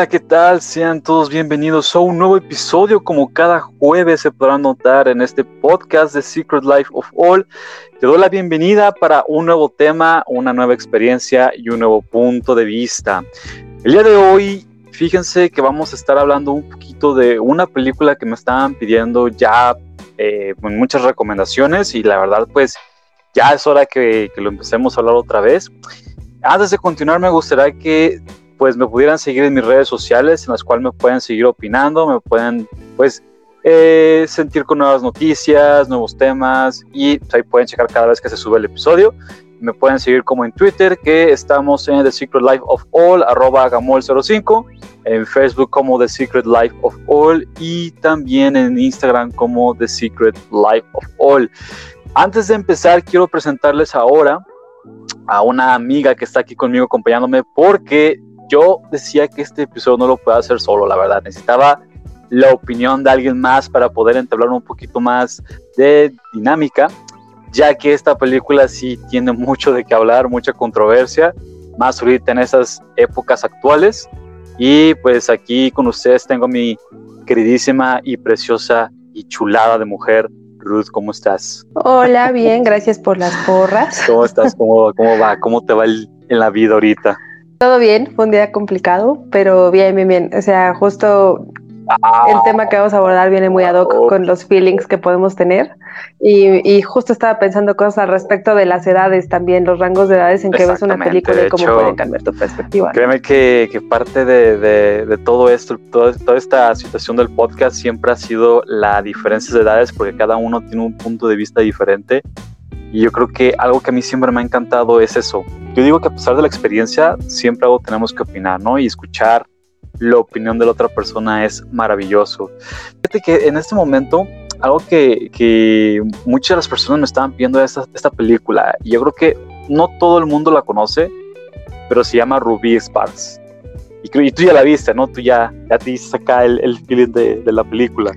Hola, ¿qué tal? Sean todos bienvenidos a un nuevo episodio. Como cada jueves se podrán notar en este podcast de Secret Life of All. Te doy la bienvenida para un nuevo tema, una nueva experiencia y un nuevo punto de vista. El día de hoy, fíjense que vamos a estar hablando un poquito de una película que me estaban pidiendo ya eh, muchas recomendaciones y la verdad pues ya es hora que, que lo empecemos a hablar otra vez. Antes de continuar me gustaría que pues me pudieran seguir en mis redes sociales, en las cuales me pueden seguir opinando, me pueden pues eh, sentir con nuevas noticias, nuevos temas y pues, ahí pueden checar cada vez que se sube el episodio. Me pueden seguir como en Twitter, que estamos en The Secret Life of All, arroba gamol05, en Facebook como The Secret Life of All y también en Instagram como The Secret Life of All. Antes de empezar, quiero presentarles ahora a una amiga que está aquí conmigo acompañándome porque yo decía que este episodio no lo puedo hacer solo, la verdad. Necesitaba la opinión de alguien más para poder entablar un poquito más de dinámica, ya que esta película sí tiene mucho de qué hablar, mucha controversia, más ahorita en esas épocas actuales. Y pues aquí con ustedes tengo mi queridísima y preciosa y chulada de mujer, Ruth, ¿cómo estás? Hola, bien, gracias por las porras. ¿Cómo estás? ¿Cómo, cómo va? ¿Cómo te va en la vida ahorita? Todo bien, fue un día complicado, pero bien, bien, bien. O sea, justo el tema que vamos a abordar viene muy ad hoc con los feelings que podemos tener. Y, justo estaba pensando cosas al respecto de las edades también, los rangos de edades en que ves una película y cómo puede cambiar tu perspectiva. Créeme que, que parte de, de, todo esto, toda esta situación del podcast siempre ha sido la diferencia de edades, porque cada uno tiene un punto de vista diferente. Y yo creo que algo que a mí siempre me ha encantado es eso, yo digo que a pesar de la experiencia, siempre algo tenemos que opinar, ¿no? Y escuchar la opinión de la otra persona es maravilloso. Fíjate que en este momento, algo que, que muchas de las personas me estaban pidiendo esta, esta película, y yo creo que no todo el mundo la conoce, pero se llama Ruby Sparks. Y, y tú ya la viste, ¿no? Tú ya, ya te dices acá el, el feeling de, de la película.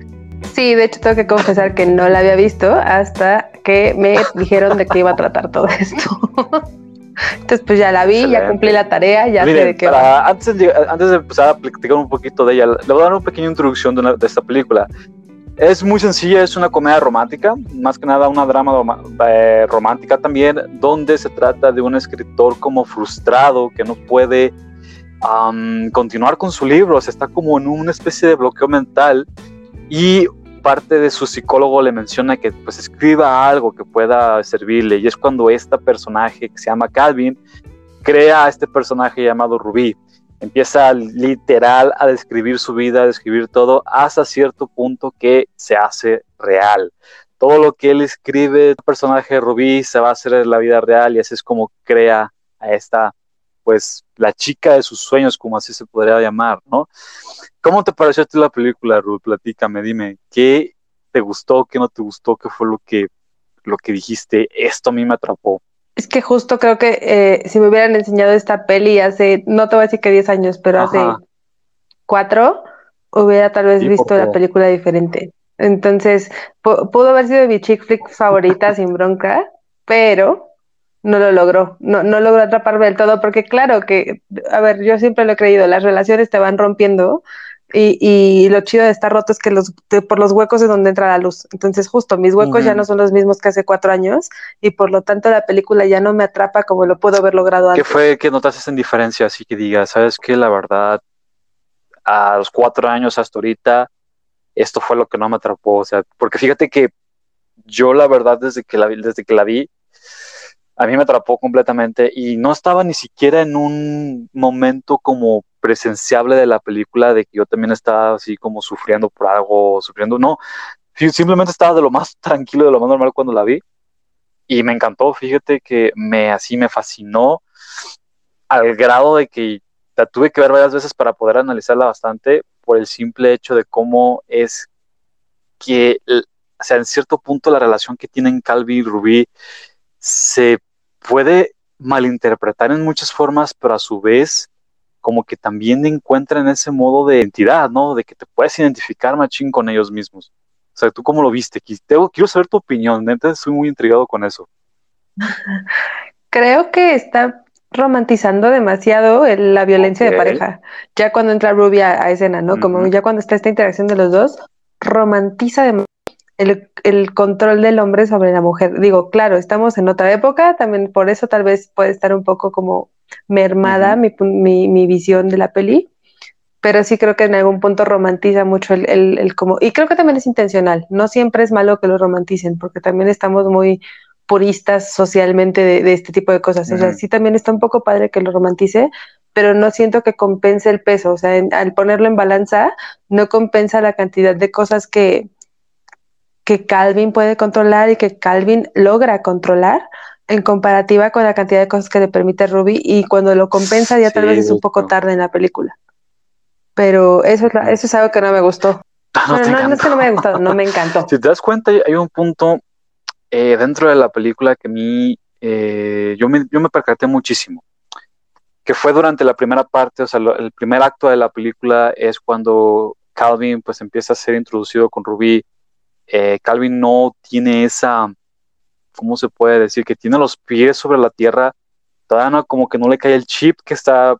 Sí, de hecho tengo que confesar que no la había visto hasta que me dijeron de qué iba a tratar todo esto. Entonces, pues ya la vi, ya cumplí la tarea, ya sé de qué va. Antes de, antes de empezar a platicar un poquito de ella, le voy a dar una pequeña introducción de, de esta película. Es muy sencilla, es una comedia romántica, más que nada una drama eh, romántica también, donde se trata de un escritor como frustrado que no puede um, continuar con su libro, o sea, está como en una especie de bloqueo mental y parte de su psicólogo le menciona que pues escriba algo que pueda servirle y es cuando este personaje que se llama Calvin crea a este personaje llamado Rubí. Empieza literal a describir su vida, a describir todo hasta cierto punto que se hace real. Todo lo que él escribe, el personaje Rubí se va a hacer en la vida real y así es como crea a esta pues la chica de sus sueños, como así se podría llamar, ¿no? ¿Cómo te pareció a ti la película, Ruth? Platícame, dime, ¿qué te gustó, qué no te gustó, qué fue lo que, lo que dijiste? Esto a mí me atrapó. Es que justo creo que eh, si me hubieran enseñado esta peli hace, no te voy a decir que 10 años, pero hace cuatro, hubiera tal vez visto la película diferente. Entonces, pudo haber sido mi chick flick favorita sin bronca, pero no lo logró, no, no logró atraparme del todo, porque claro que, a ver, yo siempre lo he creído, las relaciones te van rompiendo y, y lo chido de estar roto es que los, por los huecos es donde entra la luz. Entonces, justo, mis huecos ya no son los mismos que hace cuatro años y por lo tanto la película ya no me atrapa como lo puedo haber logrado antes. ¿Qué fue que notaste en diferencia? Así que digas, ¿sabes qué? La verdad, a los cuatro años hasta ahorita, esto fue lo que no me atrapó. O sea, porque fíjate que yo la verdad desde que la, desde que la vi, a mí me atrapó completamente y no estaba ni siquiera en un momento como presenciable de la película de que yo también estaba así como sufriendo por algo, sufriendo, no, simplemente estaba de lo más tranquilo, de lo más normal cuando la vi y me encantó, fíjate que me así me fascinó al grado de que la tuve que ver varias veces para poder analizarla bastante por el simple hecho de cómo es que, o sea, en cierto punto la relación que tienen Calvi y Rubí se puede malinterpretar en muchas formas, pero a su vez como que también encuentran ese modo de identidad, ¿no? De que te puedes identificar machín con ellos mismos. O sea, ¿tú cómo lo viste? quiero saber tu opinión, neta, estoy muy intrigado con eso. Creo que está romantizando demasiado la violencia de pareja. Ya cuando entra Ruby a, escena, ¿no? Como ya cuando está esta interacción de los dos, romantiza el, el, control del hombre sobre la mujer. Digo, claro, estamos en otra época, también por eso tal vez puede estar un poco como mermada mi, mi, mi, visión de la peli, pero sí creo que en algún punto romantiza mucho el, el, el, como, y creo que también es intencional, no siempre es malo que lo romanticen, porque también estamos muy puristas socialmente de, este tipo de cosas. O sea, sí también está un poco padre que lo romantice, pero no siento que compense el peso. O sea, al ponerlo en balanza, no compensa la cantidad de cosas que, que Calvin puede controlar y que Calvin logra controlar en comparativa con la cantidad de cosas que le permite Ruby y cuando lo compensa ya tal vez es un poco tarde en la película. Pero eso es, eso es algo que no me gustó. No, no, no, es que no me haya gustado, no me encantó. Si te das cuenta, hay un punto eh, dentro de la película que a mí eh, yo, me, yo me percaté muchísimo, que fue durante la primera parte, o sea, el primer acto de la película es cuando Calvin pues empieza a ser introducido con Ruby. Eh, Calvin no tiene esa, ¿cómo se puede decir? Que tiene los pies sobre la tierra, todavía no, como que no le cae el chip que está,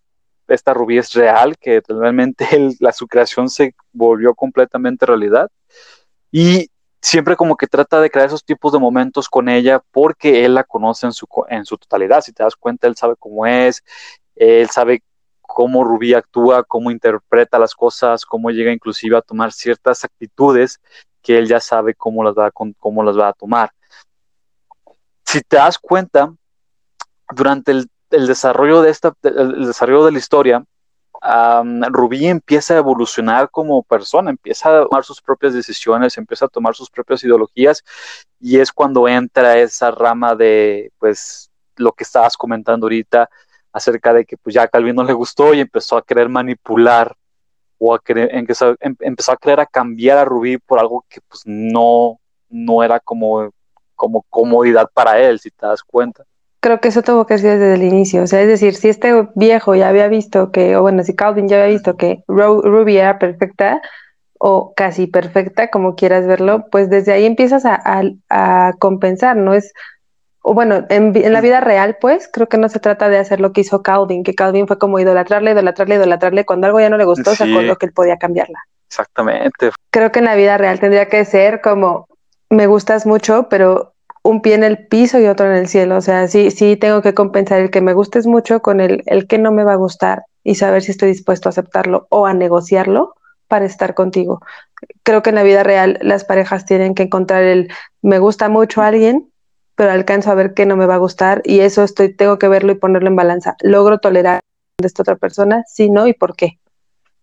esta Ruby es real, que realmente la, su creación se volvió completamente realidad. Y siempre como que trata de crear esos tipos de momentos con ella porque él la conoce en su, en su totalidad. Si te das cuenta, él sabe cómo es, él sabe cómo Rubí actúa, cómo interpreta las cosas, cómo llega inclusive a tomar ciertas actitudes que él ya sabe cómo las va a, cómo las va a tomar. Si te das cuenta, durante el, desarrollo de esta, el desarrollo de la historia, Rubí empieza a evolucionar como persona, empieza a tomar sus propias decisiones, empieza a tomar sus propias ideologías y es cuando entra esa rama de, pues, lo que estabas comentando ahorita acerca de que pues ya a Calvin no le gustó y empezó a querer manipular o a querer, empezó, em, empezó a querer a cambiar a Rubí por algo que pues no, no era como, como comodidad para él, si te das cuenta creo que eso tuvo que ser desde el inicio. O sea, es decir, si este viejo ya había visto que, o bueno, si Calvin ya había visto que Ruby era perfecta o casi perfecta, como quieras verlo, pues desde ahí empiezas a, compensar, ¿no? Es, o bueno, en, la vida real, pues creo que no se trata de hacer lo que hizo Calvin, que Calvin fue como idolatrarle, idolatrarle, idolatrarle, cuando algo ya no le gustó, se acordó que él podía cambiarla. Exactamente. Creo que en la vida real tendría que ser como, me gustas mucho, pero un pie en el piso y otro en el cielo. O sea, sí, sí tengo que compensar el que me gustes mucho con el, el que no me va a gustar y saber si estoy dispuesto a aceptarlo o a negociarlo para estar contigo. Creo que en la vida real las parejas tienen que encontrar el me gusta mucho a alguien, pero alcanzo a ver que no me va a gustar y eso estoy, tengo que verlo y ponerlo en balanza. ¿Logro tolerar de esta otra persona? Sí, no, y por qué.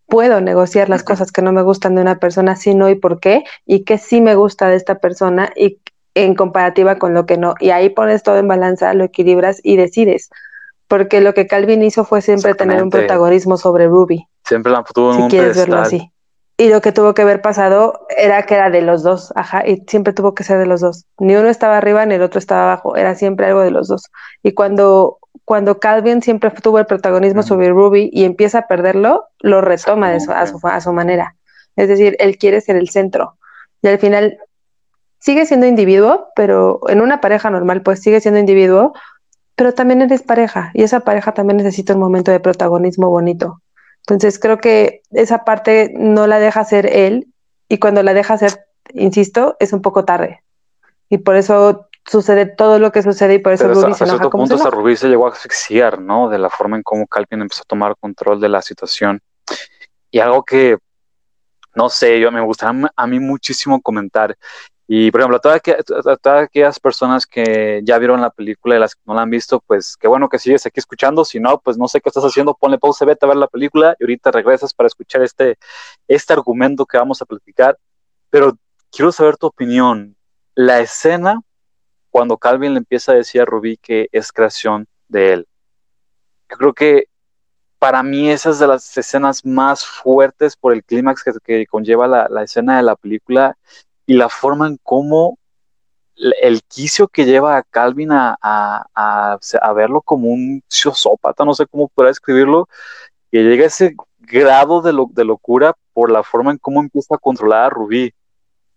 Puedo negociar las cosas que no me gustan de una persona, sí, no, y por qué, y que sí me gusta de esta persona y en comparativa con lo que no. Y ahí pones todo en balanza, lo equilibras y decides. Porque lo que Calvin hizo fue siempre tener un protagonismo sobre Ruby. Siempre la tuvo si quieres verlo así. Y lo que tuvo que haber pasado era que era de los dos, ajá, y siempre tuvo que ser de los dos. Ni uno estaba arriba ni el otro estaba abajo, era siempre algo de los dos. Y cuando, cuando Calvin siempre tuvo el protagonismo sobre Ruby y empieza a perderlo, lo retoma a, su, a su manera. Es decir, él quiere ser el centro. Y al final sigue siendo individuo, pero en una pareja normal, pues sigue siendo individuo, pero también eres pareja y esa pareja también necesita un momento de protagonismo bonito. Entonces creo que esa parte no la deja ser él y cuando la deja ser, insisto, es un poco tarde. Y por eso sucede todo lo que sucede y por eso Rubí se enoja como punto, se Rubí se llegó a asfixiar, ¿no? De la forma en cómo Calvin empezó a tomar control de la situación. Y algo que, no sé, yo me gustaría a mí muchísimo comentar y por ejemplo, todas, todas aquellas personas que ya vieron la película y las que no la han visto, pues qué bueno que sigues aquí escuchando. Si no, pues no sé qué estás haciendo, ponle pausa, vete a ver la película y ahorita regresas para escuchar este, este argumento que vamos a platicar. Pero quiero saber tu opinión. La escena cuando Calvin le empieza a decir a Rubí que es creación de él. Yo creo que para mí esa es de las escenas más fuertes por el clímax que, conlleva la, la, escena de la película y la forma en cómo el quicio que lleva a Calvin a, verlo como un sociopata, no sé cómo pueda escribirlo, que llega a ese grado de, de locura por la forma en cómo empieza a controlar a Rubí.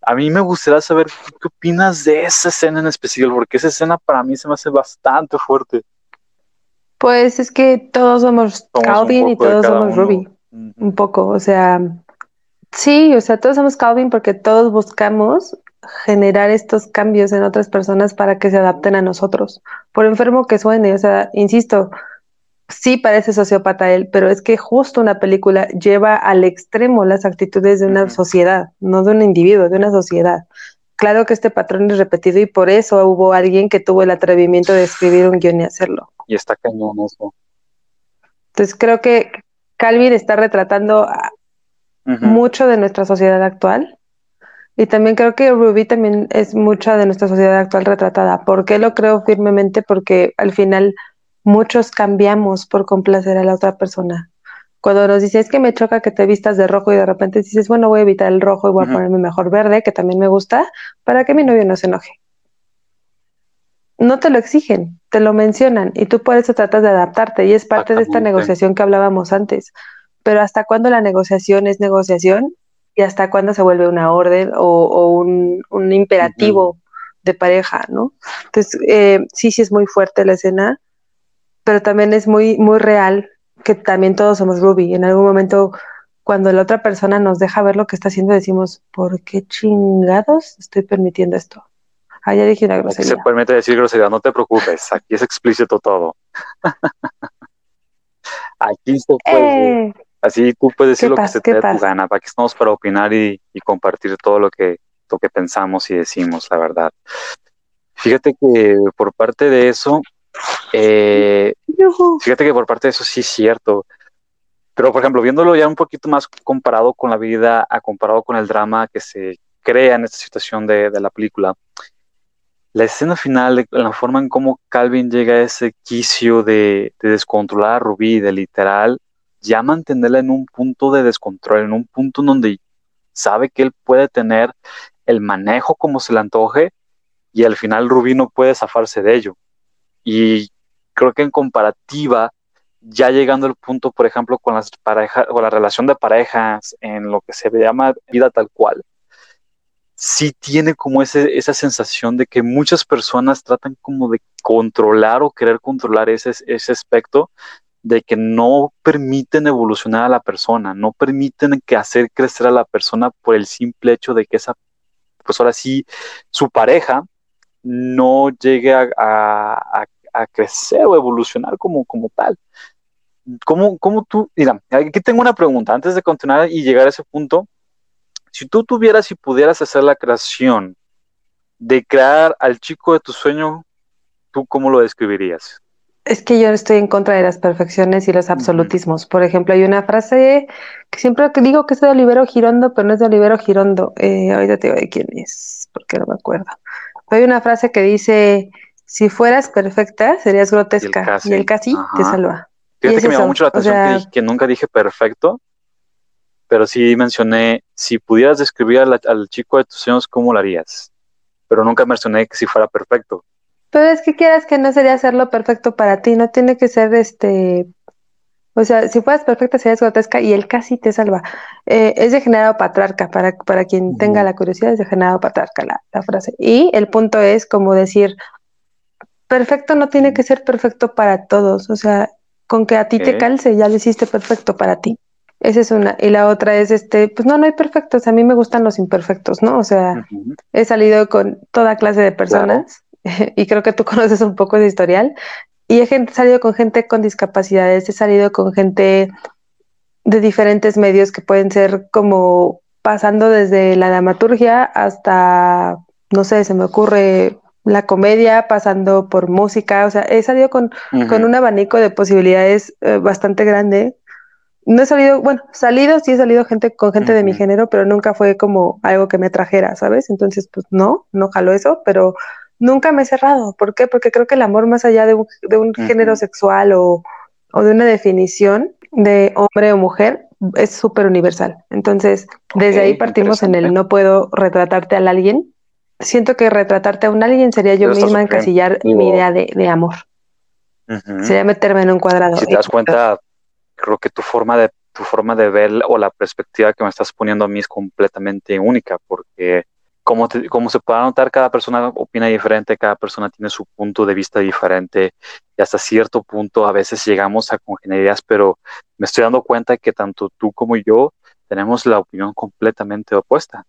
A mí me gustaría saber qué opinas de esa escena en especial, porque esa escena para mí se me hace bastante fuerte. Pues es que todos somos, Calvin y todos somos Ruby, un poco, o sea, sí, o sea, todos somos Calvin porque todos buscamos generar estos cambios en otras personas para que se adapten a nosotros, por enfermo que suene, o sea, insisto, sí parece sociópata él, pero es que justo una película lleva al extremo las actitudes de una sociedad, no de un individuo, de una sociedad. Claro que este patrón es repetido y por eso hubo alguien que tuvo el atrevimiento de escribir un guion y hacerlo y está cañón eso. Entonces creo que Calvin está retratando mucho de nuestra sociedad actual y también creo que Ruby también es mucha de nuestra sociedad actual retratada. ¿Por qué lo creo firmemente? Porque al final muchos cambiamos por complacer a la otra persona. Cuando nos dices que me choca que te vistas de rojo y de repente dices, bueno, voy a evitar el rojo y voy a ponerme mejor verde, que también me gusta, para que mi novio no se enoje no te lo exigen, te lo mencionan y tú por eso tratas de adaptarte y es parte de esta negociación que hablábamos antes. Pero ¿hasta cuándo la negociación es negociación y hasta cuándo se vuelve una orden o, un, imperativo de pareja, ¿no? Entonces, eh, sí, sí es muy fuerte la escena, pero también es muy, muy real que también todos somos Ruby. En algún momento, cuando la otra persona nos deja ver lo que está haciendo, decimos, ¿por qué chingados estoy permitiendo esto? Ah, ya dije una grosería. se permite decir grosería, no te preocupes, aquí es explícito todo. aquí se puede. Eh. Así tú puedes decir lo que se te dé tu gana, para que estamos para opinar y, compartir todo lo que, lo que pensamos y decimos, la verdad. Fíjate que por parte de eso, eh, fíjate que por parte de eso sí es cierto. Pero, por ejemplo, viéndolo ya un poquito más comparado con la vida, a comparado con el drama que se crea en esta situación de, de la película, la escena final, la forma en cómo Calvin llega a ese quicio de, descontrolar a Rubí, de literal, ya mantenerla en un punto de descontrol, en un punto donde sabe que él puede tener el manejo como se le antoje y al final Rubí no puede zafarse de ello. Y creo que en comparativa, ya llegando al punto, por ejemplo, con las parejas, o la relación de parejas, en lo que se llama vida tal cual, sí tiene como ese, esa sensación de que muchas personas tratan como de controlar o querer controlar ese, ese aspecto de que no permiten evolucionar a la persona, no permiten que hacer crecer a la persona por el simple hecho de que esa, pues ahora sí, su pareja no llegue a, a, a crecer o evolucionar como, como tal. ¿Cómo, ¿Cómo tú, mira, aquí tengo una pregunta antes de continuar y llegar a ese punto, si tú tuvieras y pudieras hacer la creación de crear al chico de tu sueño, ¿tú cómo lo describirías? Es que yo estoy en contra de las perfecciones y los absolutismos. Por ejemplo, hay una frase que siempre digo que es de Olivero Girondo, pero no es de Olivero Girondo. Eh, ahorita te digo de quién es, porque no me acuerdo. hay una frase que dice, si fueras perfecta, serías grotesca. Y el casi, te salva. Fíjate que me llamó mucho la atención que, nunca dije perfecto, pero sí mencioné, si pudieras describir al, chico de tus sueños, ¿cómo lo harías? Pero nunca mencioné que si fuera perfecto. Pero es que quieras que no sería hacerlo perfecto para ti, no tiene que ser este, o sea, si fueras perfecta serías grotesca y él casi te salva. Eh, es de generado patriarca, para, para quien tenga la curiosidad, es de generado patriarca la, la, frase. Y el punto es como decir, perfecto no tiene que ser perfecto para todos, o sea, con que a ti te calce, ya lo hiciste perfecto para ti. Esa es una. Y la otra es, este, pues no, no hay perfectos. A mí me gustan los imperfectos, ¿no? O sea, he salido con toda clase de personas y creo que tú conoces un poco ese historial. Y he salido con gente con discapacidades, he salido con gente de diferentes medios que pueden ser como pasando desde la dramaturgia hasta, no sé, se me ocurre la comedia, pasando por música, o sea, he salido con, con un abanico de posibilidades eh, bastante grande no he salido, bueno, salido, sí he salido gente con gente de mi género, pero nunca fue como algo que me trajera, ¿sabes? Entonces, pues no, no jalo eso, pero nunca me he cerrado. ¿Por qué? Porque creo que el amor más allá de un, de un género sexual o, o, de una definición de hombre o mujer es súper universal. Entonces, desde ahí partimos en el no puedo retratarte a alguien. Siento que retratarte a un alguien sería yo misma encasillar mi idea de, de amor. Sería meterme en un cuadrado. Si te das cuenta, creo que tu forma de tu forma de ver o la perspectiva que me estás poniendo a mí es completamente única porque como, como se puede notar cada persona opina diferente cada persona tiene su punto de vista diferente y hasta cierto punto a veces llegamos a congenialidades, pero me estoy dando cuenta que tanto tú como yo tenemos la opinión completamente opuesta.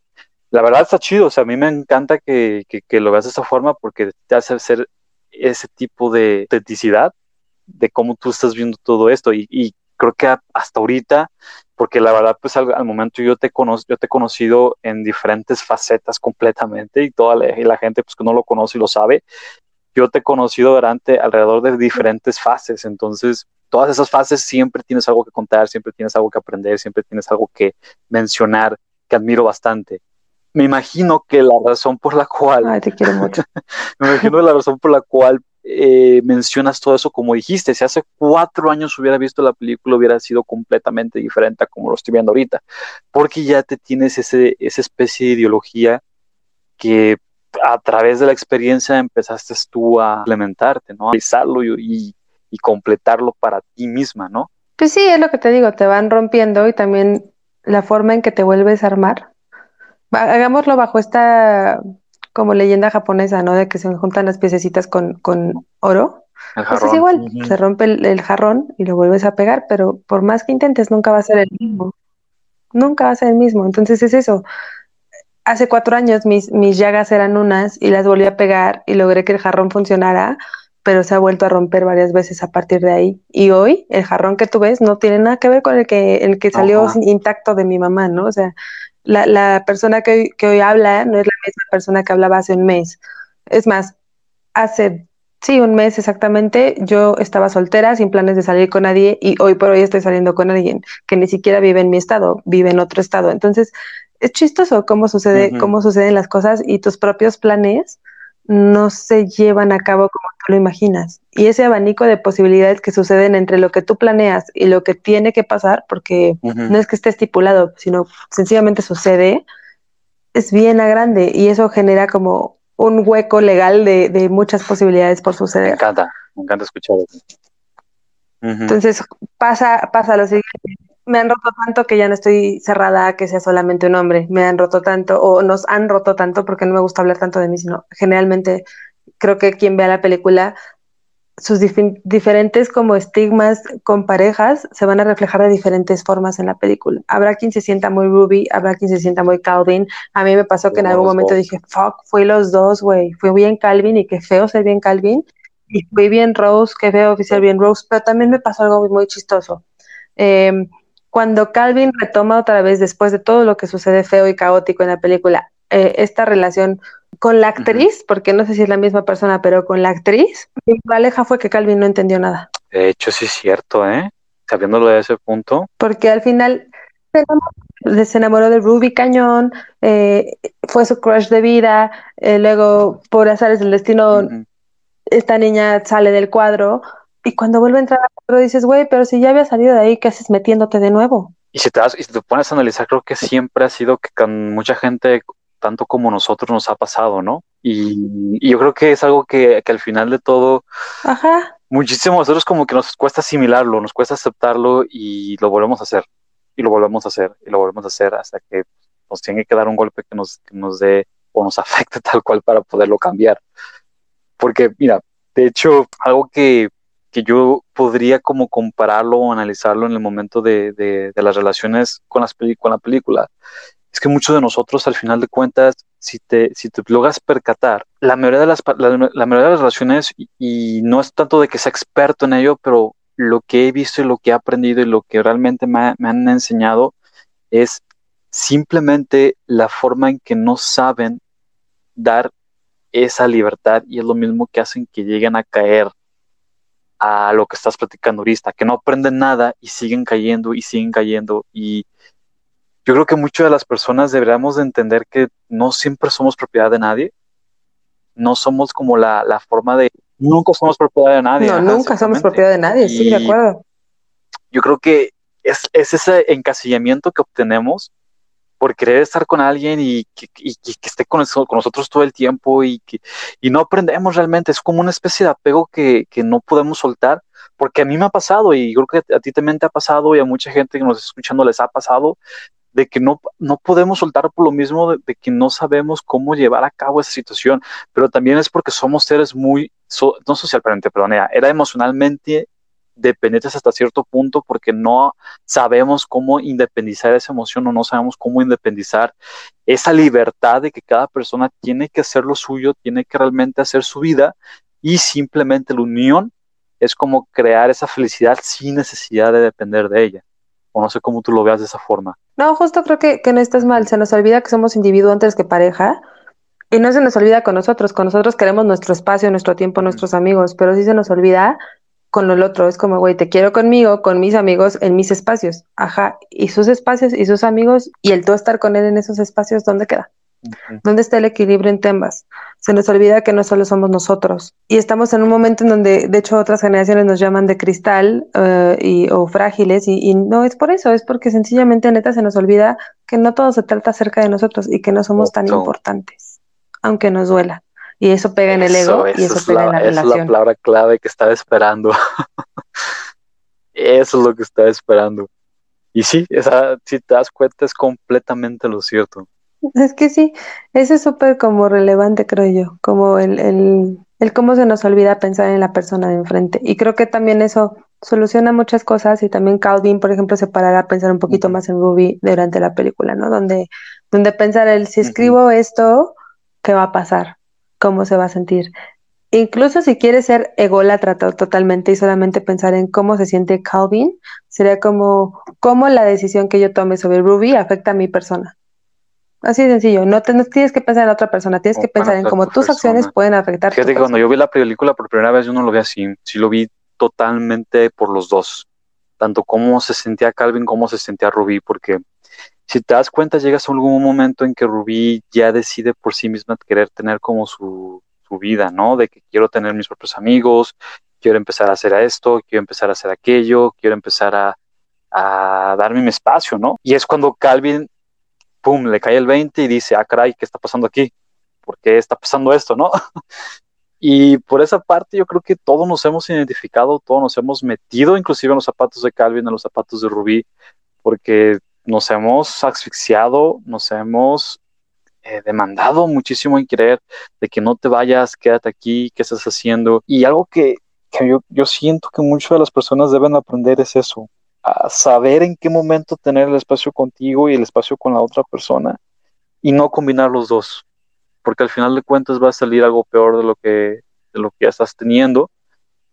La verdad está chido, o sea, a mí me encanta que, que, lo veas de esa forma porque te hace ser ese tipo de autenticidad de cómo tú estás viendo todo esto y, creo que hasta ahorita, porque la verdad, pues al, momento yo te, yo te he conocido en diferentes facetas completamente y toda la, y la gente pues que no lo conoce y lo sabe, yo te he conocido durante alrededor de diferentes fases, entonces todas esas fases siempre tienes algo que contar, siempre tienes algo que aprender, siempre tienes algo que mencionar, que admiro bastante. Me imagino que la razón por la cual... Ay, te quiero mucho. me imagino la razón por la cual eh, mencionas todo eso como dijiste, si hace cuatro años hubiera visto la película hubiera sido completamente diferente a como lo estoy viendo ahorita, porque ya te tienes ese, esa especie de ideología que a través de la experiencia empezaste tú a implementarte, ¿no? A realizarlo y, y, completarlo para ti misma, ¿no? Pues sí, es lo que te digo, te van rompiendo y también la forma en que te vuelves a armar. Hagámoslo bajo esta como leyenda japonesa, ¿no? De que se juntan las piececitas con, con oro. Pues es igual, se rompe el, jarrón y lo vuelves a pegar, pero por más que intentes, nunca va a ser el mismo. Nunca va a ser el mismo. Entonces es eso. Hace cuatro años mis, mis llagas eran unas y las volví a pegar y logré que el jarrón funcionara, pero se ha vuelto a romper varias veces a partir de ahí. Y hoy el jarrón que tú ves no tiene nada que ver con el que, el que salió intacto de mi mamá, ¿no? O sea, la, la persona que hoy, que hoy habla no es la misma persona que hablaba hace un mes. Es más, hace, sí, un mes exactamente, yo estaba soltera, sin planes de salir con nadie, y hoy por hoy estoy saliendo con alguien que ni siquiera vive en mi estado, vive en otro estado. Entonces, es chistoso cómo sucede, cómo suceden las cosas y tus propios planes no se llevan a cabo como tú lo imaginas. Y ese abanico de posibilidades que suceden entre lo que tú planeas y lo que tiene que pasar, porque no es que esté estipulado, sino sencillamente sucede, es bien a grande y eso genera como un hueco legal de, muchas posibilidades por suceder. Me encanta, me encanta escuchar eso. Entonces pasa, pasa lo siguiente me han roto tanto que ya no estoy cerrada a que sea solamente un hombre. Me han roto tanto, o nos han roto tanto, porque no me gusta hablar tanto de mí, sino generalmente creo que quien vea la película, sus diferentes como estigmas con parejas se van a reflejar de diferentes formas en la película. Habrá quien se sienta muy Ruby, habrá quien se sienta muy Calvin. A mí me pasó que en algún momento dije, fuck, fui los dos, güey. Fui bien Calvin y qué feo ser bien Calvin. Y fui bien Rose, qué feo oficial bien Rose. Pero también me pasó algo muy, muy chistoso. Eh, cuando Calvin retoma otra vez, después de todo lo que sucede feo y caótico en la película, eh, esta relación con la actriz, porque no sé si es la misma persona, pero con la actriz, mi aleja fue que Calvin no entendió nada. De hecho, sí es cierto, ¿eh? Sabiéndolo de ese punto. Porque al final se enamoró, de Ruby Cañón, eh, fue su crush de vida, eh, luego por azares del destino, esta niña sale del cuadro, y cuando vuelve a entrar al cuadro dices, güey, pero si ya había salido de ahí, ¿qué haces metiéndote de nuevo? Y si te, y te pones a analizar, creo que siempre ha sido que con mucha gente, tanto como nosotros, nos ha pasado, ¿no? Y, yo creo que es algo que, al final de todo, Ajá. muchísimo nosotros como que nos cuesta asimilarlo, nos cuesta aceptarlo y lo volvemos a hacer, y lo volvemos a hacer, y lo volvemos a hacer hasta que nos tiene que dar un golpe que nos, que nos dé o nos afecte tal cual para poderlo cambiar. Porque, mira, de hecho, algo que que yo podría como compararlo o analizarlo en el momento de, de, las relaciones con, las con la película. Es que muchos de nosotros, al final de cuentas, si te, logras percatar, la mayoría de las, la, mayoría de las relaciones, y, no es tanto de que sea experto en ello, pero lo que he visto y lo que he aprendido y lo que realmente me, me han enseñado es simplemente la forma en que no saben dar esa libertad y es lo mismo que hacen que lleguen a caer a lo que estás platicando ahorita, que no aprenden nada y siguen cayendo y siguen cayendo. Y yo creo que muchas de las personas deberíamos de entender que no siempre somos propiedad de nadie. No somos como la, la forma de... Nunca somos propiedad de nadie. No, nunca somos propiedad de nadie, sí, de acuerdo. Yo creo que es, es ese encasillamiento que obtenemos por querer estar con alguien y que, esté con, nosotros todo el tiempo y que y no aprendemos realmente. Es como una especie de apego que, no podemos soltar, porque a mí me ha pasado y creo que a ti también te ha pasado y a mucha gente que nos está escuchando les ha pasado de que no, no podemos soltar por lo mismo de, que no sabemos cómo llevar a cabo esa situación, pero también es porque somos seres muy no socialmente, perdón, era emocionalmente dependientes hasta cierto punto porque no sabemos cómo independizar esa emoción o no sabemos cómo independizar esa libertad de que cada persona tiene que hacer lo suyo, tiene que realmente hacer su vida y simplemente la unión es como crear esa felicidad sin necesidad de depender de ella. O no sé cómo tú lo veas de esa forma. No, justo creo que, que no estás mal. Se nos olvida que somos individuos antes que pareja. Y no se nos olvida con nosotros. Con nosotros queremos nuestro espacio, nuestro tiempo, nuestros amigos. Pero sí se nos olvida con el otro. Es como, güey, te quiero conmigo, con mis amigos, en mis espacios. Ajá. Y sus espacios y sus amigos y el tú estar con él en esos espacios, ¿dónde queda? ¿Dónde está el equilibrio en temas? Se nos olvida que no solo somos nosotros. Y estamos en un momento en donde, de hecho, otras generaciones nos llaman de cristal eh, y, o frágiles, y, no es por eso, es porque sencillamente, neta, se nos olvida que no todo se trata acerca de nosotros y que no somos tan importantes, aunque nos duela. Y eso pega en el ego y eso pega en la relación. es la palabra clave que estaba esperando. eso es lo que estaba esperando. Y sí, esa, si te das cuenta, es completamente lo cierto. Es que sí, eso es súper como relevante, creo yo, como el, el, el cómo se nos olvida pensar en la persona de enfrente. Y creo que también eso soluciona muchas cosas y también Calvin, por ejemplo, se parará a pensar un poquito más en Ruby durante la película, ¿no? Donde, donde pensar el, si escribo esto, ¿qué va a pasar? cómo se va a sentir. Incluso si quiere ser ególatra totalmente y solamente pensar en cómo se siente Calvin, sería como cómo la decisión que yo tome sobre Ruby afecta a mi persona. Así de sencillo, no, tienes que pensar en otra persona, tienes que pensar en cómo tus acciones pueden afectar. Fíjate que cuando yo vi la película por primera vez yo no lo vi así, sí lo vi totalmente por los dos, tanto cómo se sentía Calvin como se sentía Ruby, porque si te das cuenta, llegas a algún momento en que Rubí ya decide por sí misma querer tener como su, vida, ¿no? De que quiero tener mis propios amigos, quiero empezar a hacer esto, quiero empezar a hacer aquello, quiero empezar a, a darme mi espacio, ¿no? Y es cuando Calvin, pum, le cae el 20 y dice, ah, caray, ¿qué está pasando aquí? ¿Por qué está pasando esto, no? y por esa parte yo creo que todos nos hemos identificado, todos nos hemos metido, inclusive en los zapatos de Calvin, en los zapatos de Rubí, porque nos hemos asfixiado, nos hemos eh, demandado muchísimo en querer de que no te vayas, quédate aquí, ¿qué estás haciendo? Y algo que, yo, yo, siento que muchas de las personas deben aprender es eso, a saber en qué momento tener el espacio contigo y el espacio con la otra persona y no combinar los dos, porque al final de cuentas va a salir algo peor de lo que, de lo que ya estás teniendo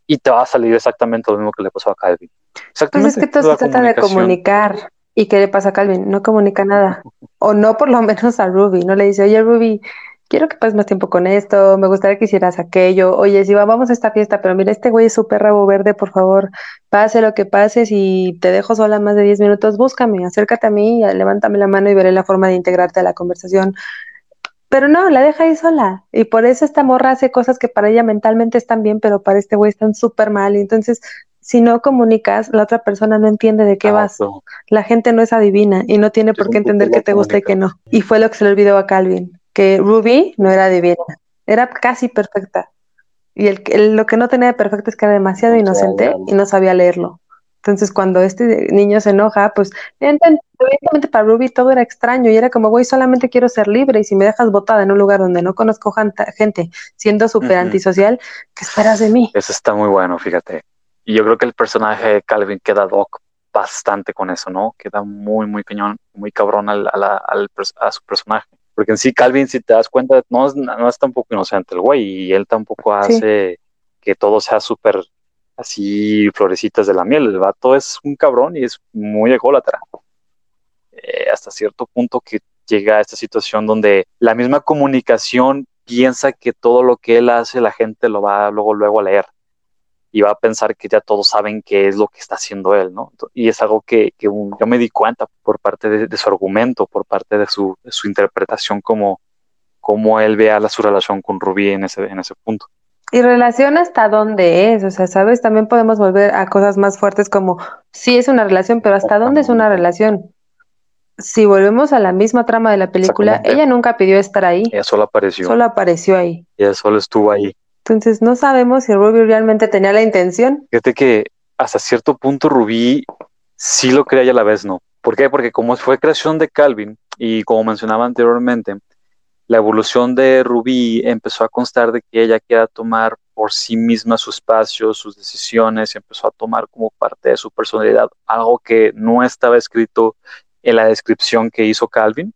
y te va a salir exactamente lo mismo que le pasó a Calvin. Exactamente. Pues es que todo se trata de comunicar. ¿Y qué le pasa a Calvin? No comunica nada. O no por lo menos a Ruby. No le dice, oye Ruby, quiero que pases más tiempo con esto, me gustaría que hicieras aquello. Oye, si vamos a esta fiesta, pero mira, este güey es súper rabo verde, por favor, pase lo que pase, si te dejo sola más de 10 minutos, búscame, acércate a mí, levántame la mano y veré la forma de integrarte a la conversación. Pero no, la deja ahí sola. Y por eso esta morra hace cosas que para ella mentalmente están bien, pero para este güey están súper mal. Y entonces si no comunicas, la otra persona no entiende de qué vas. La gente no es adivina y no tiene por qué entender qué te gusta y qué no. Y fue lo que se le olvidó a Calvin, que Ruby no era adivina, era casi perfecta. Y el, lo que no tenía de perfecto es que era demasiado inocente y no sabía leerlo. Entonces, cuando este niño se enoja, pues evidentemente para Ruby todo era extraño y era como, güey, solamente quiero ser libre y si me dejas botada en un lugar donde no conozco gente, siendo súper antisocial, ¿qué esperas de mí? Eso está muy bueno, fíjate. Y yo creo que el personaje de Calvin queda doc bastante con eso, ¿no? Queda muy, muy cañón, muy cabrón al, a su personaje. Porque en sí, Calvin, si te das cuenta, no es, no es tampoco inocente el güey, y él tampoco hace que todo sea súper así florecitas de la miel. El vato es un cabrón y es muy ególatra. Eh, hasta cierto punto que llega a esta situación donde la misma comunicación piensa que todo lo que él hace la gente lo va luego luego a leer y va a pensar que ya todos saben qué es lo que está haciendo él, ¿no? Y es algo que, que yo me di cuenta por parte de, su argumento, por parte de su, su interpretación, como, como él vea la, su relación con Rubí en ese, en ese punto. Y relación hasta dónde es, o sea, ¿sabes? También podemos volver a cosas más fuertes como, sí es una relación, pero ¿hasta dónde es una relación? Si volvemos a la misma trama de la película, ella nunca pidió estar ahí. Ella solo apareció. Solo apareció ahí. Ella solo estuvo ahí. Entonces no sabemos si Ruby realmente tenía la intención. Fíjate que hasta cierto punto Ruby sí lo creía y a la vez no. ¿Por qué? Porque como fue creación de Calvin y como mencionaba anteriormente, la evolución de Ruby empezó a constar de que ella quiera tomar por sí misma su espacio, sus decisiones, y empezó a tomar como parte de su personalidad algo que no estaba escrito en la descripción que hizo Calvin.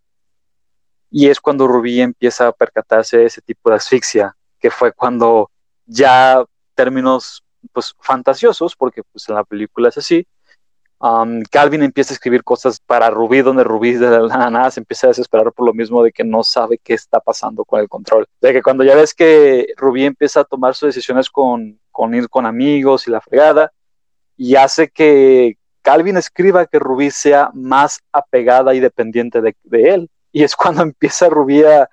Y es cuando Rubí empieza a percatarse de ese tipo de asfixia, que fue cuando ya términos pues fantasiosos, porque pues en la película es así, Calvin empieza a escribir cosas para Rubí, donde Rubí de la nada se empieza a desesperar por lo mismo de que no sabe qué está pasando con el control. De que cuando ya ves que Rubí empieza a tomar sus decisiones con, con ir con amigos y la fregada, y hace que Calvin escriba que Rubí sea más apegada y dependiente de, de él y es cuando empieza Rubí a,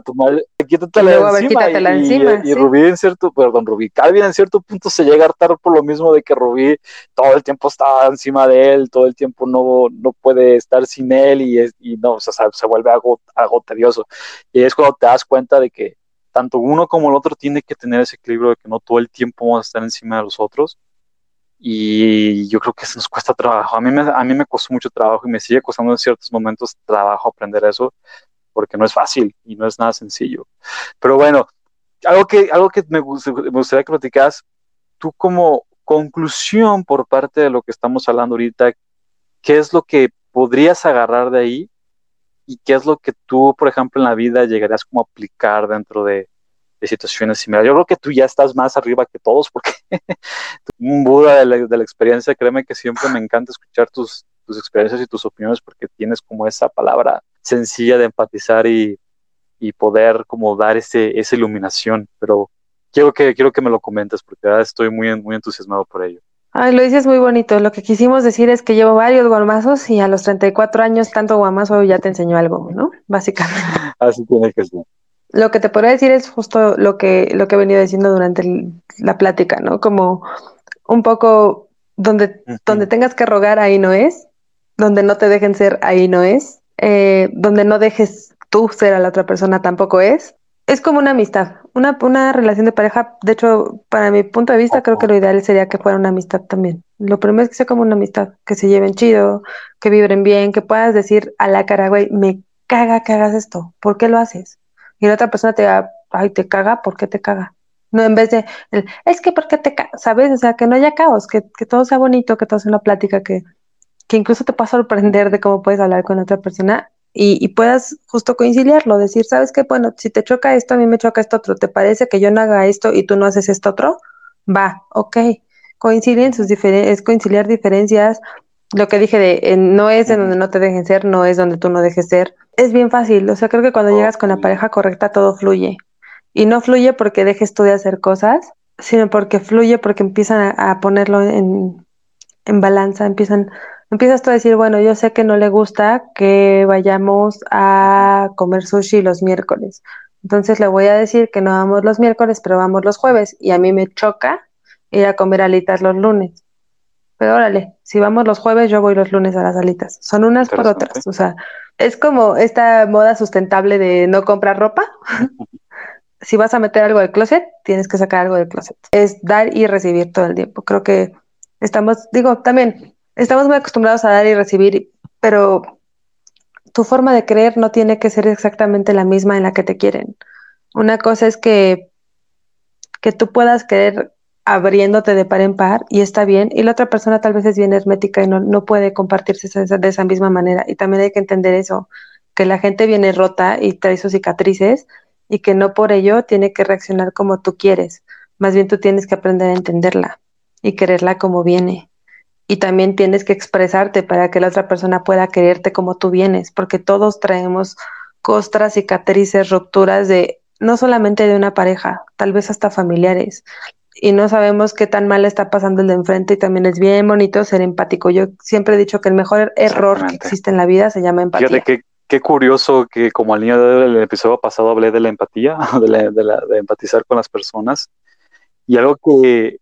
tomar, quítatela encima, y, encima, y, Rubí en cierto, perdón, Rubí, Calvin en cierto punto se llega a hartar por lo mismo de que Rubí todo el tiempo está encima de él, todo el tiempo no, no puede estar sin él y, es, y no, o sea, se vuelve algo, algo tedioso. Y es cuando te das cuenta de que tanto uno como el otro tiene que tener ese equilibrio de que no todo el tiempo vamos a estar encima de los otros y yo creo que eso nos cuesta trabajo. A mí, me, a mí me costó mucho trabajo y me sigue costando en ciertos momentos trabajo aprender eso, porque no es fácil y no es nada sencillo. Pero bueno, algo que, algo que me, gustaría que platicas, tú como conclusión por parte de lo que estamos hablando ahorita, ¿qué es lo que podrías agarrar de ahí? ¿Y qué es lo que tú, por ejemplo, en la vida llegarías como a aplicar dentro de, de situaciones similares. Yo creo que tú ya estás más arriba que todos porque un Buda de la, experiencia, créeme que siempre me encanta escuchar tus, tus experiencias y tus opiniones porque tienes como esa palabra sencilla de empatizar y, y poder como dar ese, esa iluminación, pero quiero que, quiero que me lo comentes porque ahora estoy muy, muy entusiasmado por ello. Ay, lo dices muy bonito. Lo que quisimos decir es que llevo varios guamazos y a los 34 años tanto guamazo ya te enseñó algo, ¿no? Básicamente. Así tiene que ser lo que te podría decir es justo lo que, lo que he venido diciendo durante la plática, ¿no? Como un poco donde, donde tengas que rogar, ahí no es, donde no te dejen ser, ahí no es, eh, donde no dejes tú ser a la otra persona, tampoco es. Es como una amistad, una, una relación de pareja. De hecho, para mi punto de vista, creo que lo ideal sería que fuera una amistad también. Lo primero es que sea como una amistad, que se lleven chido, que vibren bien, que puedas decir a la cara, güey, me caga que hagas esto, ¿por qué lo haces? y la otra persona te va, ay, te caga, ¿por qué te caga? No, en vez de, es que ¿por qué te caga? ¿Sabes? O sea, que no haya caos, que, todo sea bonito, que todo sea una plática, que, que incluso te pueda sorprender de cómo puedes hablar con otra persona y, puedas justo conciliarlo, decir, ¿sabes qué? Bueno, si te choca esto, a mí me choca esto otro, ¿te parece que yo no haga esto y tú no haces esto otro? Va, ok. Coinciden sus diferencias, es conciliar diferencias, lo que dije de no es en donde no te dejen ser, no es donde tú no dejes ser. Es bien fácil, o sea, creo que cuando llegas con la pareja correcta todo fluye. Y no fluye porque dejes tú de hacer cosas, sino porque fluye porque empiezan a, ponerlo en, en, balanza, empiezan, empiezas tú a decir, bueno, yo sé que no le gusta que vayamos a comer sushi los miércoles. Entonces le voy a decir que no vamos los miércoles, pero vamos los jueves. Y a mí me choca ir a comer alitas los lunes pero órale, si vamos los jueves, yo voy los lunes a las alitas. Son unas por otras. O sea, es como esta moda sustentable de no comprar ropa. si vas a meter algo del closet, tienes que sacar algo del closet. Es dar y recibir todo el tiempo. Creo que estamos, digo, también estamos muy acostumbrados a dar y recibir, pero tu forma de creer no tiene que ser exactamente la misma en la que te quieren. Una cosa es que, que tú puedas creer abriéndote de par en par y está bien, y la otra persona tal vez es bien hermética y no, no puede compartirse de esa misma manera. Y también hay que entender eso, que la gente viene rota y trae sus cicatrices y que no por ello tiene que reaccionar como tú quieres, más bien tú tienes que aprender a entenderla y quererla como viene. Y también tienes que expresarte para que la otra persona pueda quererte como tú vienes, porque todos traemos costras, cicatrices, rupturas de no solamente de una pareja, tal vez hasta familiares y no sabemos qué tan mal está pasando el de enfrente y también es bien bonito ser empático. Yo siempre he dicho que el mejor error que existe en la vida se llama empatía. Fíjate qué, qué curioso que como al niño del episodio pasado hablé de la empatía, de, empatizar con las personas y algo que,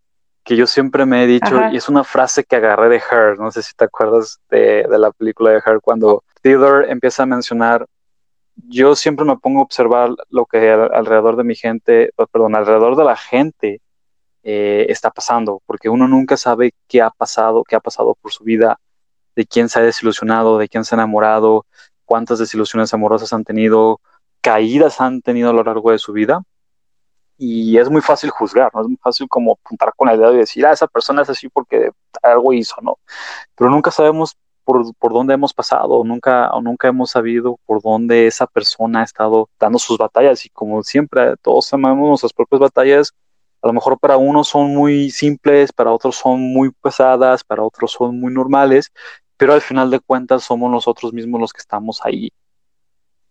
que yo siempre me he dicho y es una frase que agarré de Her, no sé si te acuerdas de, de la película de Her cuando Theodore empieza a mencionar yo siempre me pongo a observar lo que alrededor de mi gente, perdón, alrededor de la gente eh, está pasando, porque uno nunca sabe qué ha pasado, qué ha pasado por su vida, de quién se ha desilusionado, de quién se ha enamorado, cuántas desilusiones amorosas han tenido, caídas han tenido a lo largo de su vida. Y es muy fácil juzgar, ¿no? Es muy fácil como apuntar con la idea y decir, ah, esa persona es así porque algo hizo, ¿no? Pero nunca sabemos por, por dónde hemos pasado, nunca, o nunca hemos sabido por dónde esa persona ha estado dando sus batallas y como siempre, todos amamos nuestras propias batallas, a lo mejor para unos son muy simples, para otros son muy pesadas, para otros son muy normales, pero al final de cuentas somos nosotros mismos los que estamos ahí.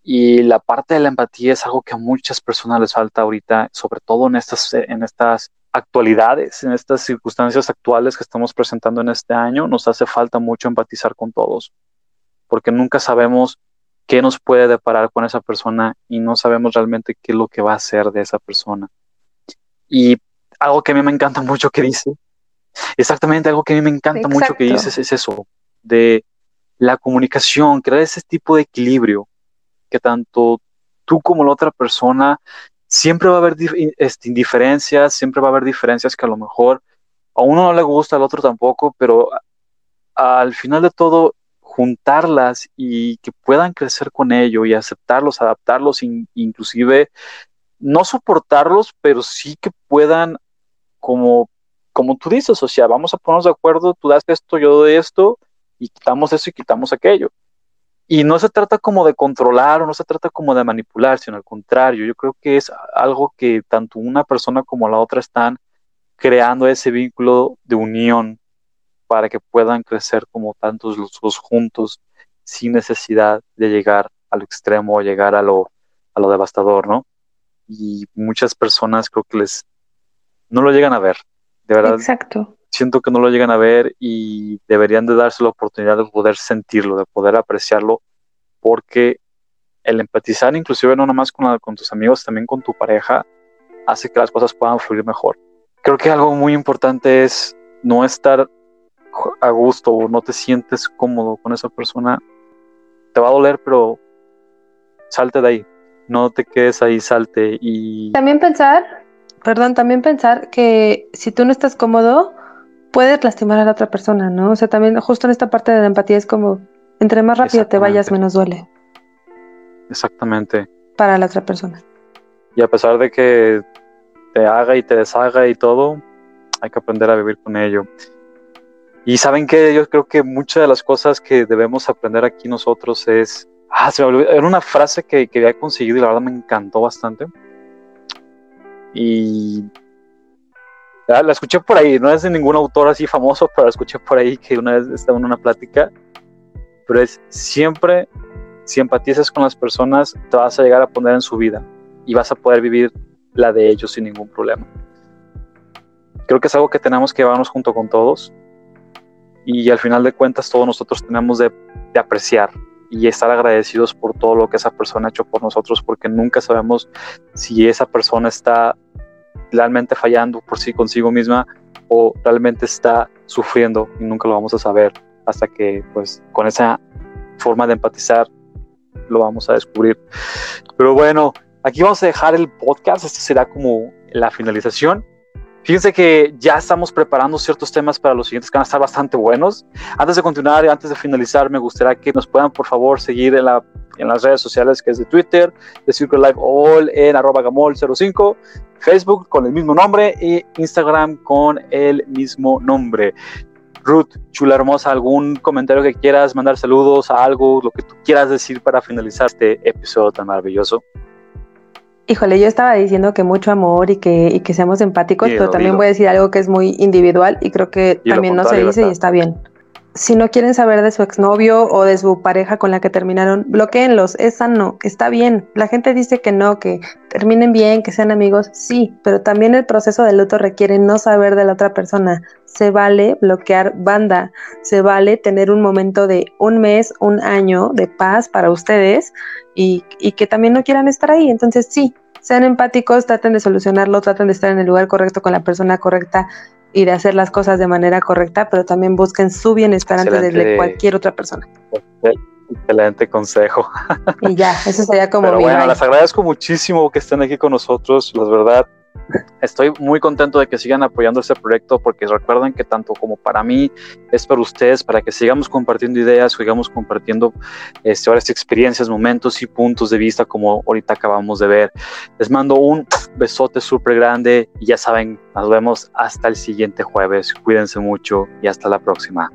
Y la parte de la empatía es algo que a muchas personas les falta ahorita, sobre todo en estas, en estas actualidades, en estas circunstancias actuales que estamos presentando en este año, nos hace falta mucho empatizar con todos, porque nunca sabemos qué nos puede deparar con esa persona y no sabemos realmente qué es lo que va a hacer de esa persona. Y algo que a mí me encanta mucho que dice, exactamente algo que a mí me encanta mucho que dices es eso, de la comunicación, crear ese tipo de equilibrio que tanto tú como la otra persona siempre va a haber este, indiferencias, siempre va a haber diferencias que a lo mejor a uno no le gusta, al otro tampoco, pero al final de todo, juntarlas y que puedan crecer con ello y aceptarlos, adaptarlos, inclusive no soportarlos, pero sí que puedan, como, como tú dices, o sea, vamos a ponernos de acuerdo, tú das esto, yo doy esto, y quitamos eso y quitamos aquello. Y no se trata como de controlar o no se trata como de manipular, sino al contrario, yo creo que es algo que tanto una persona como la otra están creando ese vínculo de unión para que puedan crecer como tantos los dos juntos sin necesidad de llegar al extremo o llegar a lo, a lo devastador, ¿no? Y muchas personas creo que les no lo llegan a ver, de verdad. Exacto siento que no lo llegan a ver y deberían de darse la oportunidad de poder sentirlo, de poder apreciarlo, porque el empatizar inclusive no nomás con, con tus amigos, también con tu pareja, hace que las cosas puedan fluir mejor. Creo que algo muy importante es no estar a gusto o no te sientes cómodo con esa persona. Te va a doler, pero salte de ahí. No te quedes ahí, salte y... También pensar, perdón, también pensar que si tú no estás cómodo, puedes lastimar a la otra persona, ¿no? O sea, también justo en esta parte de la empatía es como, entre más rápido te vayas, menos duele. Exactamente. Para la otra persona. Y a pesar de que te haga y te deshaga y todo, hay que aprender a vivir con ello. Y saben que yo creo que muchas de las cosas que debemos aprender aquí nosotros es, ah, se me olvidó, era una frase que, que había conseguido y la verdad me encantó bastante. Y la, escuché por ahí, no es de ningún autor así famoso, pero la escuché por ahí que una vez estaba en una plática. Pero es siempre, si empatizas con las personas, te vas a llegar a poner en su vida y vas a poder vivir la de ellos sin ningún problema. Creo que es algo que tenemos que llevarnos junto con todos y al final de cuentas todos nosotros tenemos de, de apreciar y estar agradecidos por todo lo que esa persona ha hecho por nosotros porque nunca sabemos si esa persona está realmente fallando por sí consigo misma o realmente está sufriendo y nunca lo vamos a saber hasta que pues con esa forma de empatizar lo vamos a descubrir. Pero bueno, aquí vamos a dejar el podcast, esto será como la finalización. Fíjense que ya estamos preparando ciertos temas para los siguientes que van a estar bastante buenos. Antes de continuar y antes de finalizar, me gustaría que nos puedan por favor seguir en, la, en las redes sociales que es de Twitter, de Circle Life All en arroba gamol05, Facebook con el mismo nombre y Instagram con el mismo nombre. Ruth, chula hermosa, algún comentario que quieras, mandar saludos a algo, lo que tú quieras decir para finalizar este episodio tan maravilloso. Híjole, yo estaba diciendo que mucho amor y que, y que seamos empáticos, pero también voy a decir algo que es muy individual y creo que también no se dice y está bien. Si no quieren saber de su exnovio o de su pareja con la que terminaron, bloqueenlos, es sano, está bien. La gente dice que no, que terminen bien, que sean amigos, sí, pero también el proceso de luto requiere no saber de la otra persona. Se vale bloquear banda, se vale tener un momento de un mes, un año de paz para ustedes y, y que también no quieran estar ahí. Entonces sí, sean empáticos, traten de solucionarlo, traten de estar en el lugar correcto con la persona correcta y de hacer las cosas de manera correcta, pero también busquen su bienestar antes de cualquier otra persona. Excelente consejo. Y ya, eso sería como Pero bueno, les agradezco muchísimo que estén aquí con nosotros. La verdad, estoy muy contento de que sigan apoyando este proyecto porque recuerden que tanto como para mí es para ustedes, para que sigamos compartiendo ideas, sigamos compartiendo este, ahora experiencias, momentos y puntos de vista como ahorita acabamos de ver. Les mando un besote súper grande y ya saben, nos vemos hasta el siguiente jueves. Cuídense mucho y hasta la próxima.